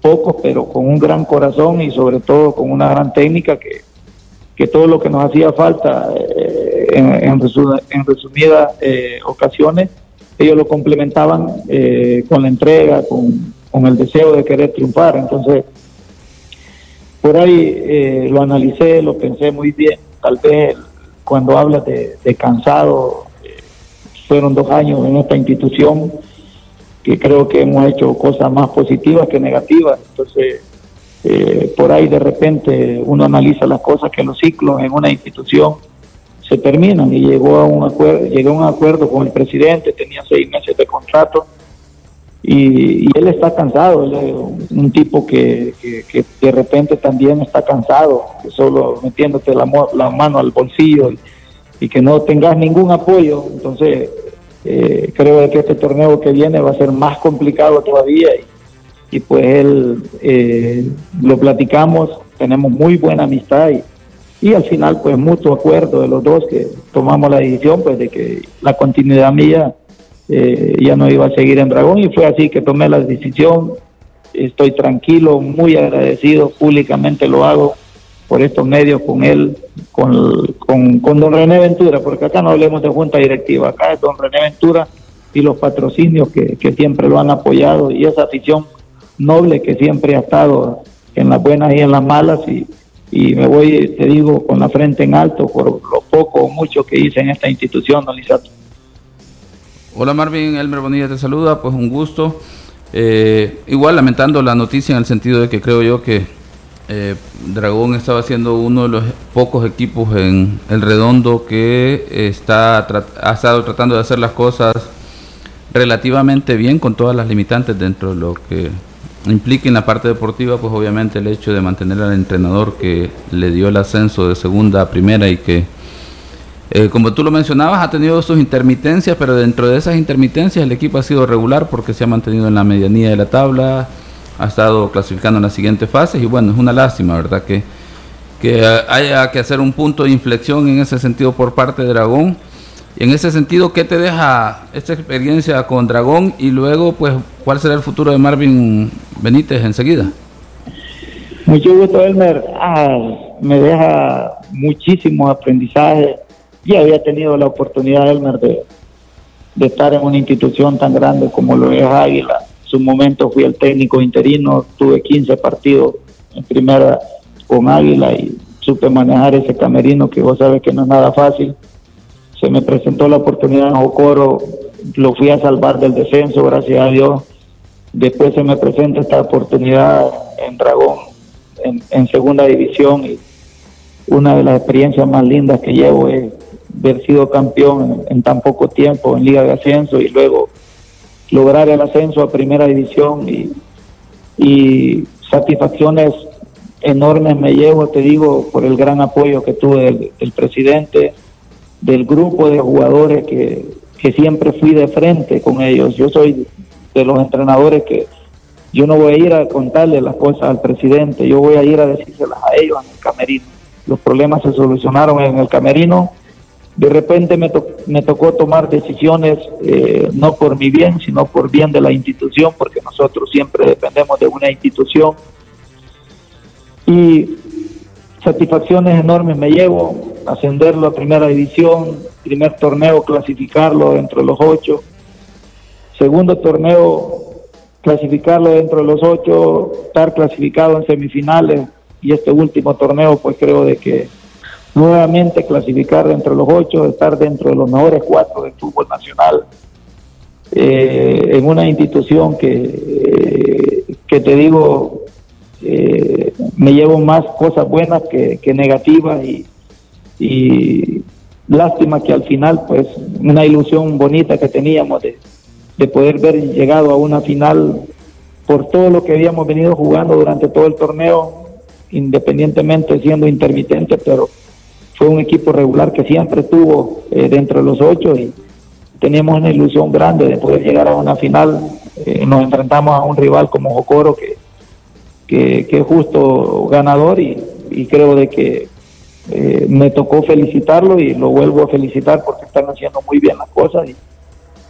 pocos pero con un gran corazón y sobre todo con una gran técnica que, que todo lo que nos hacía falta en, en, en resumidas ocasiones ellos lo complementaban con la entrega, con, con el deseo de querer triunfar. Entonces, por ahí eh, lo analicé, lo pensé muy bien. Tal vez cuando hablas de, cansado, eh, fueron dos años en esta institución que creo que hemos hecho cosas más positivas que negativas. Entonces, eh, por ahí de repente uno analiza las cosas que los ciclos en una institución se terminan y llegó a un acuerdo, llegó a un acuerdo con el presidente, tenía seis meses de contrato y, él está cansado, él es un tipo que, de repente también está cansado, solo metiéndote la, la mano al bolsillo y, que no tengas ningún apoyo. Entonces, eh, creo que este torneo que viene va a ser más complicado todavía y, pues él eh, lo platicamos, tenemos muy buena amistad y, y al final pues mutuo acuerdo de los dos que tomamos la decisión pues de que la continuidad mía eh, ya no iba a seguir en Dragón y fue así que tomé la decisión. Estoy tranquilo, muy agradecido, públicamente lo hago por estos medios con él, con, con, don René Ventura, porque acá no hablemos de junta directiva, acá es don René Ventura y los patrocinios que, que siempre lo han apoyado y esa afición noble que siempre ha estado en las buenas y en las malas y, y me voy, te digo, con la frente en alto por lo poco o mucho que hice en esta institución, don Lisato. Hola Marvin, Elmer Bonilla te saluda, pues un gusto. Eh, igual lamentando la noticia en el sentido de que creo yo que eh, Dragón estaba siendo uno de los pocos equipos en el redondo que está ha estado tratando de hacer las cosas relativamente bien con todas las limitantes dentro de lo que implica en la parte deportiva, pues obviamente el hecho de mantener al entrenador que le dio el ascenso de segunda a primera y que, eh, como tú lo mencionabas, ha tenido sus intermitencias, pero dentro de esas intermitencias el equipo ha sido regular porque se ha mantenido en la medianía de la tabla, ha estado clasificando en las siguientes fases y bueno, es una lástima, ¿verdad? Que, que haya que hacer un punto de inflexión en ese sentido por parte de Dragón en ese sentido, ¿qué te deja esta experiencia con Dragón y luego, pues, cuál será el futuro de Marvin Benítez enseguida? Mucho gusto, Elmer. Ah, me deja muchísimos aprendizajes. Ya había tenido la oportunidad, Elmer, de estar en una institución tan grande como lo es Águila. Su momento fui el técnico interino, tuve 15 partidos en primera con Águila y supe manejar ese camerino que vos sabes que no es nada fácil se me presentó la oportunidad en Jocoro, lo fui a salvar del descenso, gracias a Dios. Después se me presenta esta oportunidad en Dragón, en, segunda división, y una de las experiencias más lindas que llevo es haber sido campeón en, tan poco tiempo en Liga de Ascenso y luego lograr el ascenso a primera división y, satisfacciones enormes me llevo, te digo, por el gran apoyo que tuve del presidente, del grupo de jugadores que, que siempre fui de frente con ellos. Yo soy de los entrenadores que yo no voy a ir a contarle las cosas al presidente, yo voy a ir a decírselas a ellos en el camerino. Los problemas se solucionaron en el camerino. De repente me, me tocó tomar decisiones eh, no por mi bien, sino por bien de la institución, porque nosotros siempre dependemos de una institución. Y satisfacciones enormes me llevo, ascenderlo a primera división, primer torneo clasificarlo dentro de los ocho, segundo torneo clasificarlo dentro de los ocho, estar clasificado en semifinales y este último torneo pues creo de que nuevamente clasificar dentro de los ocho, estar dentro de los mejores cuatro del fútbol nacional, eh, en una institución que, eh, que te digo, eh, me llevo más cosas buenas que, negativas y, y, lástima que al final pues una ilusión bonita que teníamos de, de poder ver llegado a una final por todo lo que habíamos venido jugando durante todo el torneo, independientemente siendo intermitente, pero fue un equipo regular que siempre estuvo eh, dentro de los ocho y teníamos una ilusión grande de poder llegar a una final. Eh, nos enfrentamos a un rival como Jocoro que, que, es justo ganador y, creo de que eh, me tocó felicitarlo y lo vuelvo a felicitar porque están haciendo muy bien las cosas.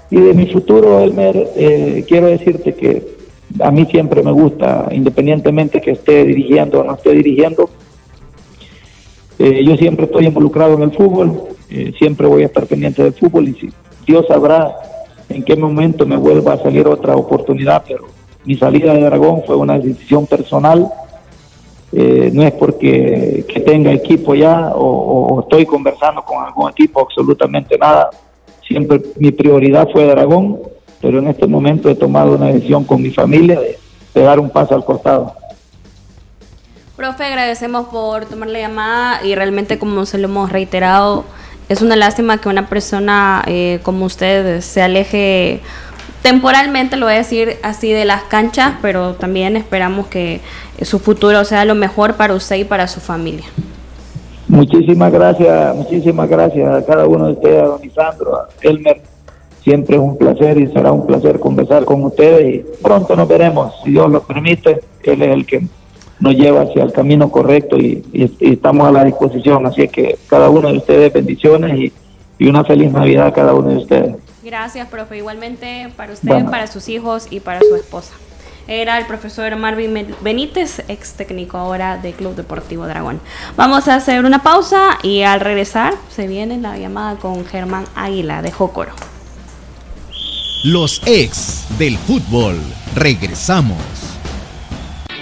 Y, de mi futuro, Elmer, eh, quiero decirte que a mí siempre me gusta, independientemente que esté dirigiendo o no esté dirigiendo, eh, yo siempre estoy involucrado en el fútbol, siempre voy a estar pendiente del fútbol y si Dios sabrá en qué momento me vuelva a salir otra oportunidad, pero mi salida de Dragón fue una decisión personal. Eh, no es porque que tenga equipo ya o, estoy conversando con algún equipo, absolutamente nada. Siempre mi prioridad fue Dragón, pero en este momento he tomado una decisión con mi familia de, dar un paso al costado. Profe, agradecemos por tomar la llamada y realmente como se lo hemos reiterado, es una lástima que una persona eh, como usted se aleje temporalmente, lo voy a decir así, de las canchas, pero también esperamos que su futuro sea lo mejor para usted y para su familia. Muchísimas gracias, muchísimas gracias a cada uno de ustedes, a don Isandro, a Elmer. Siempre es un placer y será un placer conversar con ustedes y pronto nos veremos, si Dios lo permite. Él es el que nos lleva hacia el camino correcto y, estamos a la disposición. Así que cada uno de ustedes bendiciones y, y una feliz Navidad a cada uno de ustedes. Gracias, profe. Igualmente para usted, para sus hijos y para su esposa. Era el profesor Marvin Benítez, ex técnico ahora de Club Deportivo Dragón. Vamos a hacer una pausa y al regresar se viene la llamada con Germán Águila de Jocoro. Los ex del fútbol. Regresamos.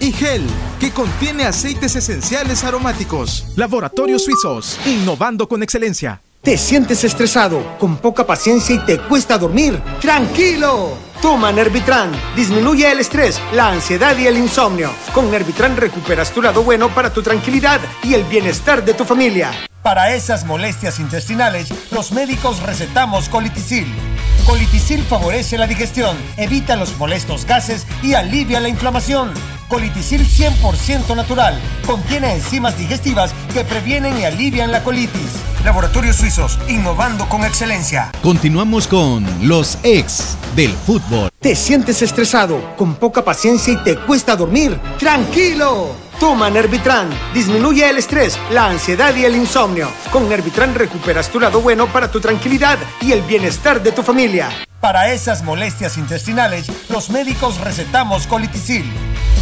y gel que contiene aceites esenciales aromáticos. Laboratorios Suizos, innovando con excelencia. ¿Te sientes estresado, con poca paciencia y te cuesta dormir? ¡Tranquilo! Toma Nervitran. Disminuye el estrés, la ansiedad y el insomnio. Con Nervitran recuperas tu lado bueno para tu tranquilidad y el bienestar de tu familia. Para esas molestias intestinales, los médicos recetamos colitisil. Colitisil favorece la digestión, evita los molestos gases y alivia la inflamación. Colitisil 100% natural. Contiene enzimas digestivas que previenen y alivian la colitis. Laboratorios Suizos, innovando con excelencia. Continuamos con los ex del fútbol. ¿Te sientes estresado, con poca paciencia y te cuesta dormir? ¡Tranquilo! Toma Nervitran. Disminuye el estrés, la ansiedad y el insomnio. Con Nervitran recuperas tu lado bueno para tu tranquilidad y el bienestar de tu familia. Para esas molestias intestinales, los médicos recetamos colitisil.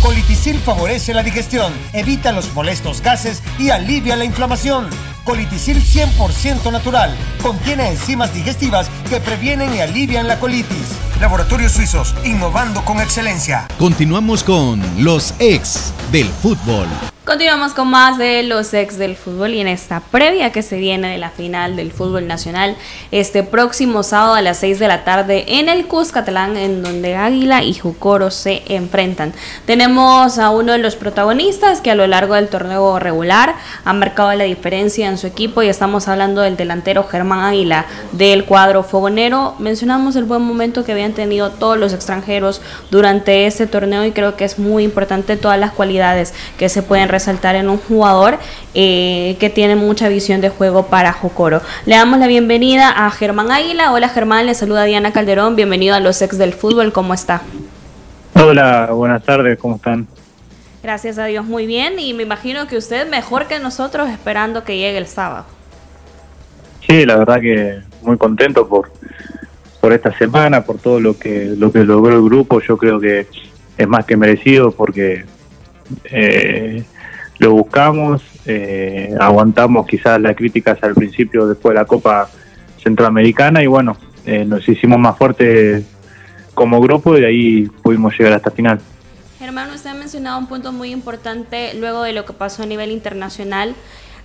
Colitisil favorece la digestión, evita los molestos gases y alivia la inflamación. Colitisil 100% natural. Contiene enzimas digestivas que previenen y alivian la colitis. Laboratorios Suizos, innovando con excelencia. Continuamos con los ex del fútbol. Continuamos con más de los ex del fútbol y en esta previa que se viene de la final del fútbol nacional este próximo sábado a las 6 de la tarde en el Cuscatlán en donde Águila y Jucoro se enfrentan. Tenemos a uno de los protagonistas que a lo largo del torneo regular ha marcado la diferencia en su equipo y estamos hablando del delantero Germán Águila del cuadro fogonero. Mencionamos el buen momento que habían tenido todos los extranjeros durante este torneo y creo que es muy importante todas las cualidades que se pueden resaltar en un jugador eh, que tiene mucha visión de juego para Jocoro. Le damos la bienvenida a Germán Águila. Hola Germán, le saluda Diana Calderón. Bienvenido a los ex del fútbol. ¿Cómo está? Hola, buenas tardes. ¿Cómo están? Gracias a Dios, muy bien. Y me imagino que usted mejor que nosotros esperando que llegue el sábado. Sí, la verdad que muy contento por por esta semana, por todo lo que lo que logró el grupo. Yo creo que es más que merecido porque eh, lo buscamos, eh, aguantamos quizás las críticas al principio después de la Copa Centroamericana y bueno, eh, nos hicimos más fuertes como grupo y de ahí pudimos llegar hasta final. Germán, usted ha mencionado un punto muy importante luego de lo que pasó a nivel internacional.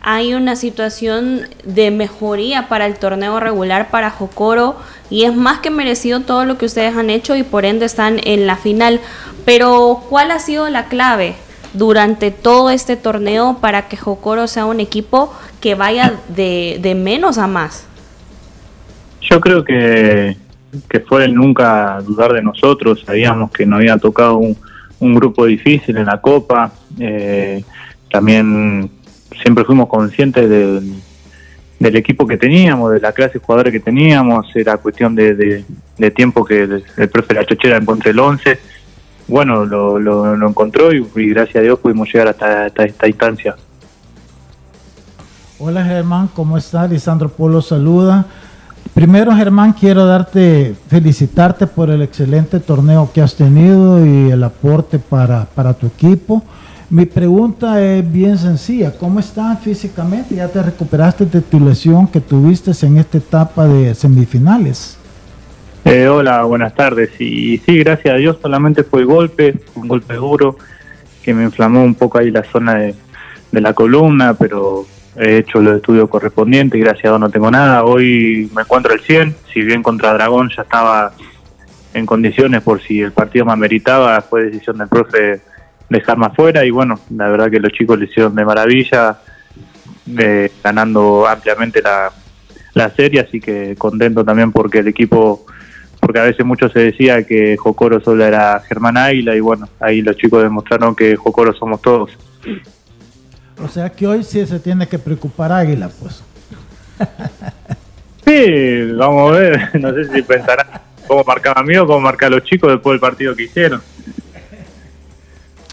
Hay una situación de mejoría para el torneo regular para Jocoro y es más que merecido todo lo que ustedes han hecho y por ende están en la final. Pero ¿cuál ha sido la clave durante todo este torneo para que Jocoro sea un equipo que vaya de, de menos a más? Yo creo que, que fue nunca dudar de nosotros, sabíamos que nos había tocado un, un grupo difícil en la Copa, eh, también siempre fuimos conscientes del, del equipo que teníamos, de la clase de jugadores que teníamos, era cuestión de, de, de tiempo que el, el profe La Chochera encontré el 11, bueno, lo, lo, encontró y, gracias a Dios pudimos llegar hasta, hasta esta instancia. Hola Germán, ¿cómo estás? Lisandro Polo saluda. Primero Germán, quiero darte, felicitarte por el excelente torneo que has tenido y el aporte para, para tu equipo. Mi pregunta es bien sencilla, ¿cómo estás físicamente? ¿Ya te recuperaste de tu lesión que tuviste en esta etapa de semifinales? Eh, hola, buenas tardes. Y sí, gracias a Dios solamente fue el golpe, un golpe duro que me inflamó un poco ahí la zona de, la columna, pero he hecho los estudios correspondientes gracias a Dios no tengo nada. Hoy me encuentro al 100, si bien contra Dragón ya estaba en condiciones por si el partido me ameritaba, fue decisión del profe dejarme afuera y bueno, la verdad que los chicos lo hicieron de maravilla, eh, ganando ampliamente la serie, así que contento también porque el equipo, porque a veces mucho se decía que Jocoro solo era Germán Águila y bueno, ahí los chicos demostraron que Jocoro somos todos. O sea que hoy sí se tiene que preocupar Águila, pues. Sí, vamos a ver, no sé si pensarán cómo marcaba a mí o cómo marcar a los chicos después del partido que hicieron.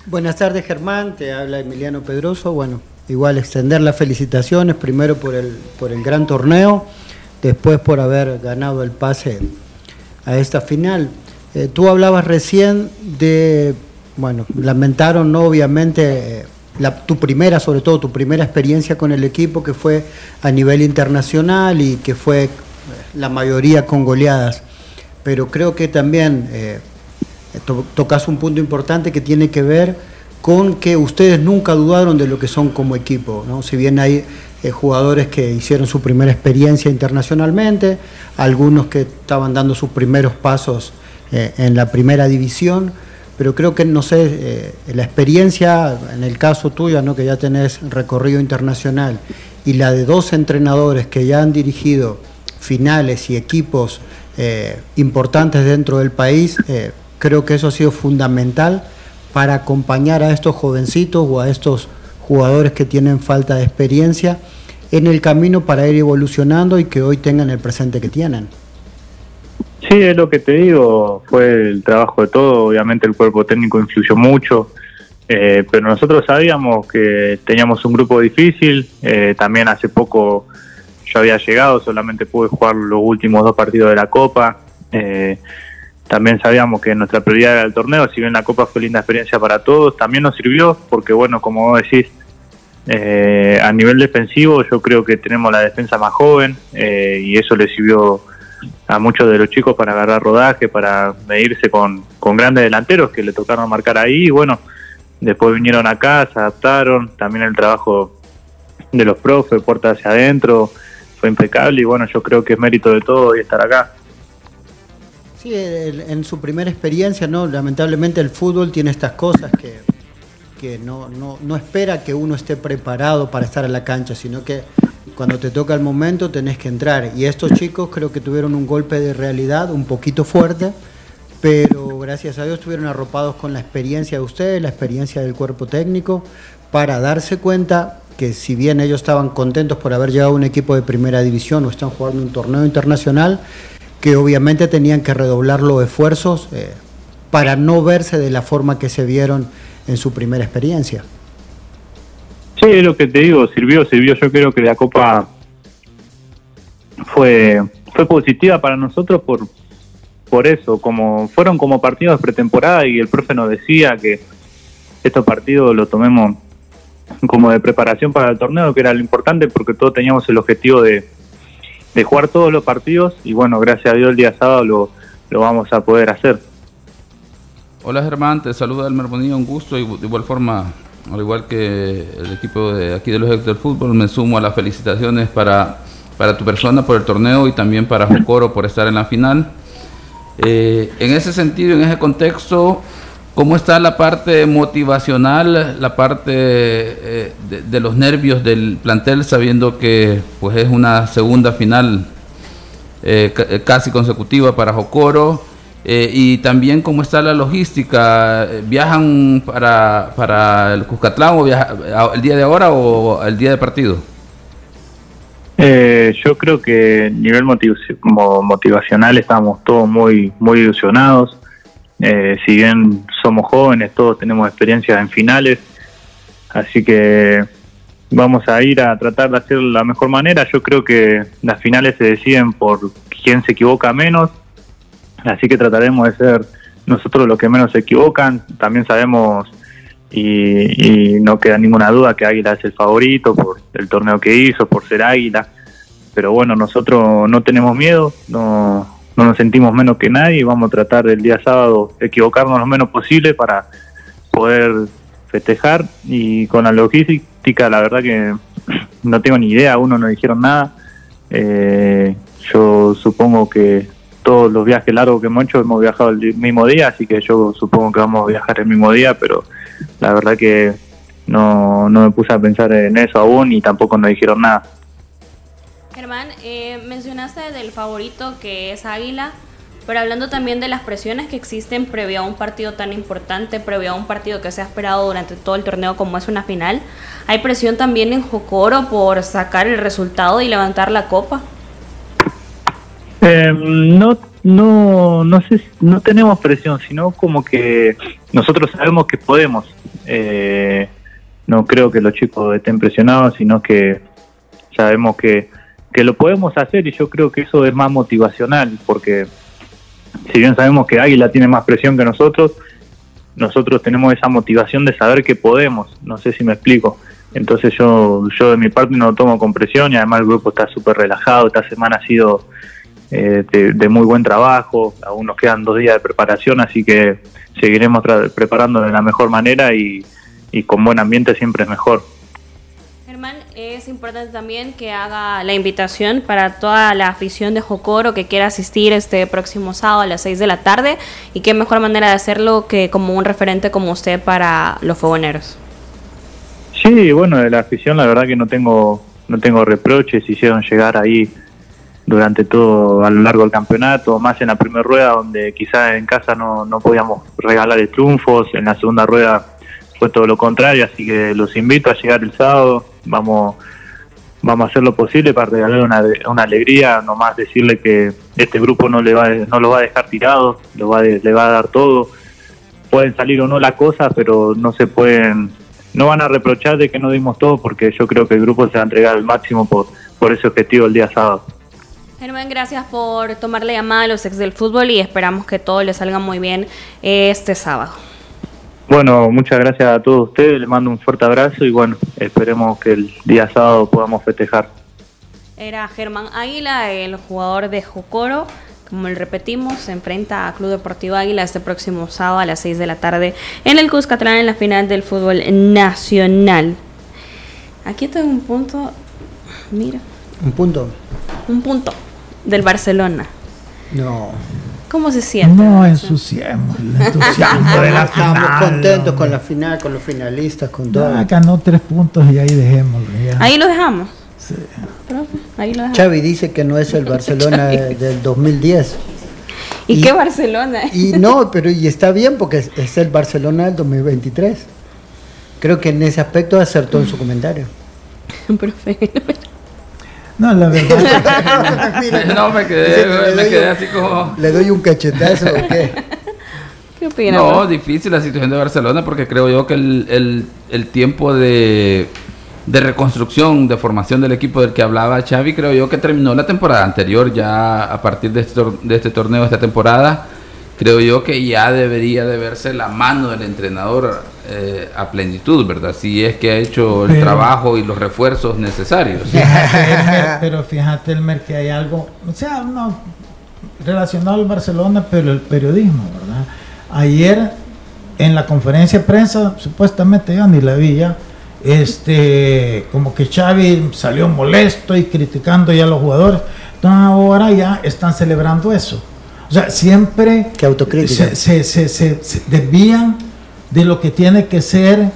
Buenas tardes Germán, te habla Emiliano Pedroso. Bueno, igual extender las felicitaciones, primero por el, por el gran torneo, después por haber ganado el pase a esta final. Eh, tú hablabas recién de, bueno, lamentaron ¿no? obviamente la, tu primera, sobre todo tu primera experiencia con el equipo que fue a nivel internacional y que fue la mayoría con goleadas. Pero creo que también eh, tocas un punto importante que tiene que ver con que ustedes nunca dudaron de lo que son como equipo. ¿no? Si bien hay eh, jugadores que hicieron su primera experiencia internacionalmente, algunos que estaban dando sus primeros pasos eh, en la primera división, pero creo que, no sé, eh, la experiencia, en el caso tuyo, ¿no? que ya tenés recorrido internacional, y la de dos entrenadores que ya han dirigido finales y equipos importantes dentro del país, creo que eso ha sido fundamental para acompañar a estos jovencitos o a estos jugadores que tienen falta de experiencia en el camino para ir evolucionando y que hoy tengan el presente que tienen. Sí, es lo que te digo, fue el trabajo de todo, obviamente el cuerpo técnico influyó mucho, eh, pero nosotros sabíamos que teníamos un grupo difícil, eh, también hace poco yo había llegado, solamente pude jugar los últimos dos partidos de la Copa, eh, también sabíamos que nuestra prioridad era el torneo, si bien la Copa fue linda experiencia para todos, también nos sirvió porque, bueno, como decís, eh, a nivel defensivo yo creo que tenemos la defensa más joven eh, y eso le sirvió a muchos de los chicos para agarrar rodaje, para medirse con, con grandes delanteros que le tocaron marcar ahí y bueno, después vinieron acá, se adaptaron, también el trabajo de los profes, puerta hacia adentro, fue impecable y bueno, yo creo que es mérito de todo y estar acá. Sí, en su primera experiencia, ¿no? Lamentablemente el fútbol tiene estas cosas que, que no, espera que uno esté preparado para estar en la cancha, sino que cuando te toca el momento tenés que entrar. Y estos chicos creo que tuvieron un golpe de realidad un poquito fuerte, pero gracias a Dios estuvieron arropados con la experiencia de ustedes, la experiencia del cuerpo técnico, para darse cuenta que si bien ellos estaban contentos por haber llegado a un equipo de primera división o están jugando un torneo internacional, que obviamente tenían que redoblar los esfuerzos eh, para no verse de la forma que se vieron en su primera experiencia. Sí, lo que te digo, sirvió, sirvió. Yo creo que la Copa fue, fue positiva para nosotros por, por eso, como fueron como partidos de pretemporada y el profe nos decía que estos partidos los tomemos como de preparación para el torneo, que era lo importante porque todos teníamos el objetivo de, de jugar todos los partidos y bueno, gracias a Dios el día sábado lo, lo vamos a poder hacer. Hola Germán, te saluda el Bonilla, un gusto y de igual forma, al igual que el equipo de aquí de los del fútbol, me sumo a las felicitaciones para, para tu persona por el torneo y también para Jocoro por estar en la final. Eh, en ese sentido, en ese contexto, ¿Cómo está la parte motivacional, la parte eh, de, los nervios del plantel, sabiendo que pues es una segunda final eh, casi consecutiva para Jocoro? Y también cómo está la logística, ¿viajan para, para el Cuscatlán o viaja, el día de ahora o el día de partido? yo creo que a nivel motivacional estamos todos muy, muy ilusionados eh, si bien somos jóvenes, todos tenemos experiencia en finales, así que vamos a ir a tratar de hacer la mejor manera. Yo creo que las finales se deciden por quién se equivoca menos, así que trataremos de ser nosotros los que menos se equivocan. También sabemos y, y no queda ninguna duda que Águila es el favorito por el torneo que hizo, por ser Águila. Pero bueno, nosotros no tenemos miedo, no, no nos sentimos menos que nadie vamos a tratar el día sábado equivocarnos lo menos posible para poder festejar y con la logística la verdad que no tengo ni idea, uno no dijeron nada. Eh, yo supongo que todos los viajes largos que hemos hecho hemos viajado el mismo día, así que yo supongo que vamos a viajar el mismo día, pero la verdad que no, no me puse a pensar en eso aún y tampoco nos dijeron nada. Germán, eh, mencionaste del favorito que es Águila, pero hablando también de las presiones que existen previo a un partido tan importante, previo a un partido que se ha esperado durante todo el torneo como es una final, ¿hay presión también en Jocoro por sacar el resultado y levantar la copa? Em, no, no, no sé, no tenemos presión, sino como que nosotros sabemos que podemos. Eh, no creo que los chicos estén presionados, sino que sabemos que, que lo podemos hacer y yo creo que eso es más motivacional, porque si bien sabemos que Águila tiene más presión que nosotros, nosotros tenemos esa motivación de saber que podemos, no sé si me explico. Entonces yo, yo de mi parte no lo tomo con presión y además el grupo está súper relajado, esta semana ha sido eh, de, muy buen trabajo, aún nos quedan dos días de preparación, así que seguiremos preparando de la mejor manera y, y con buen ambiente siempre es mejor. Germán, es importante también que haga la invitación para toda la afición de Jocoro que quiera asistir este próximo sábado a las 6 de la tarde y qué mejor manera de hacerlo que como un referente como usted para los fogoneros. Sí, bueno, de la afición la verdad que no tengo no tengo reproches, hicieron llegar ahí durante todo a lo largo del campeonato, más en la primera rueda donde quizás en casa no, no podíamos regalar triunfos, en la segunda rueda fue todo lo contrario, así que los invito a llegar el sábado, vamos vamos a hacer lo posible para regalar una, una alegría, nomás decirle que este grupo no le va no lo va a dejar tirado, lo va le va a dar todo. Pueden salir o no las cosas, pero no se pueden no van a reprochar de que no dimos todo porque yo creo que el grupo se va a entregar al máximo por, por ese objetivo el día sábado. Germán, gracias por tomar la llamada a los ex del fútbol y esperamos que todo les salga muy bien este sábado. Bueno, muchas gracias a todos ustedes, les mando un fuerte abrazo y bueno, esperemos que el día sábado podamos festejar. Era Germán Águila, el jugador de Jocoro. Como le repetimos, se enfrenta a Club Deportivo Águila este próximo sábado a las 6 de la tarde en el Cuscatlán en la final del fútbol nacional. Aquí tengo un punto, mira. Un punto. Un punto del Barcelona. No. ¿Cómo se siente? No ensuciemos el entusiasmo de la final. Estamos contentos con la final, con los finalistas, con todo. ganó tres puntos y ahí dejémoslo. Ahí lo dejamos. Xavi dice que no es el Barcelona del 2010. ¿Y, qué Barcelona? Y no, pero y está bien porque es, el Barcelona del 2023. Creo que en ese aspecto acertó en su comentario. No, la verdad. no, me quedé, me quedé así como. ¿Le doy un cachetazo o qué? ¿Qué opinas? No, difícil la situación de Barcelona porque creo yo que el, el tiempo de de reconstrucción, de formación del equipo del que hablaba Xavi, creo yo que terminó la temporada anterior, ya a partir de este, de este torneo, esta temporada, creo yo que ya debería de verse la mano del entrenador eh, a plenitud, ¿verdad? Si es que ha hecho el trabajo y los refuerzos necesarios. pero fíjate, Elmer, que hay algo, o sea, no relacionado al Barcelona, pero el periodismo, ¿verdad? Ayer en la conferencia de prensa, supuestamente yo ni la vi ya, este, como que Xavi salió molesto y criticando ya a los jugadores. Entonces ahora ya están celebrando eso. O sea, siempre Se, se, se, desvían de lo que tiene que ser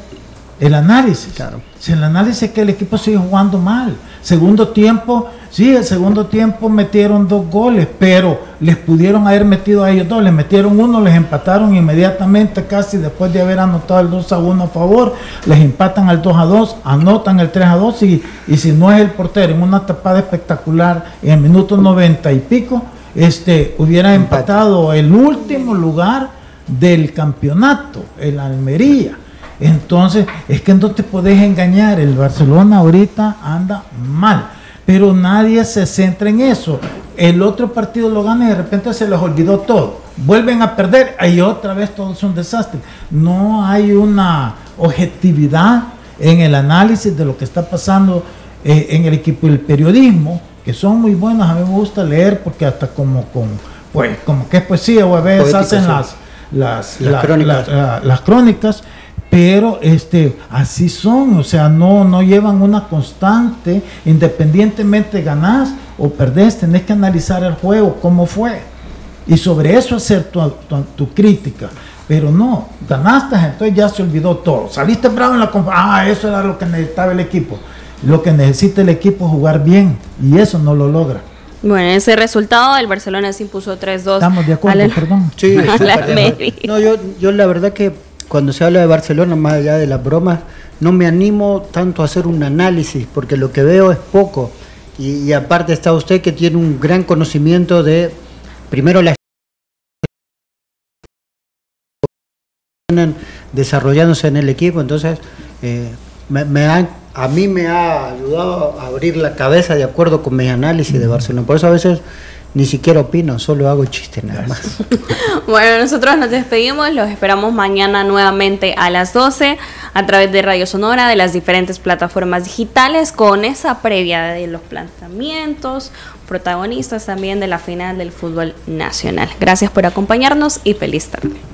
el análisis. Claro. Si el análisis es que el equipo sigue jugando mal. Segundo tiempo, sí, el segundo tiempo metieron dos goles, pero les pudieron haber metido a ellos dos. Les metieron uno, les empataron inmediatamente, casi después de haber anotado el 2 a 1 a favor. Les empatan al 2 a 2, anotan el 3 a 2 y, y si no es el portero en una tapada espectacular en el minuto 90 y pico, este, hubiera empatado el último lugar del campeonato, el Almería. Entonces, es que no te podés engañar, el Barcelona ahorita anda mal, pero nadie se centra en eso. El otro partido lo gana y de repente se les olvidó todo. Vuelven a perder y otra vez todo es un desastre. No hay una objetividad en el análisis de lo que está pasando eh, en el equipo del periodismo, que son muy buenos, a mí me gusta leer porque hasta como con pues como que es poesía o a veces hacen las las, las crónicas pero este así son, o sea, no, no llevan una constante, independientemente ganás o perdés, tenés que analizar el juego, cómo fue, y sobre eso hacer tu, tu, crítica. Pero no, ganaste, entonces ya se olvidó todo. Saliste bravo en la ah, eso era lo que necesitaba el equipo. Lo que necesita el equipo es jugar bien, y eso no lo logra. Bueno, ese resultado, el Barcelona se impuso 3-2. Estamos de acuerdo, perdón. Sí, no, yo, yo la verdad que cuando se habla de Barcelona, más allá de las bromas, no me animo tanto a hacer un análisis, porque lo que veo es poco. Y, aparte está usted que tiene un gran conocimiento de, primero, la desarrollándose en el equipo, entonces eh, me, me han a mí me ha ayudado a abrir la cabeza de acuerdo con mi análisis de Barcelona. Por eso a veces ni siquiera opino, solo hago chiste nada más. bueno, nosotros nos despedimos, los esperamos mañana nuevamente a las 12 a través de Radio Sonora, de las diferentes plataformas digitales, con esa previa de los planteamientos, protagonistas también de la final del fútbol nacional. Gracias por acompañarnos y feliz tarde.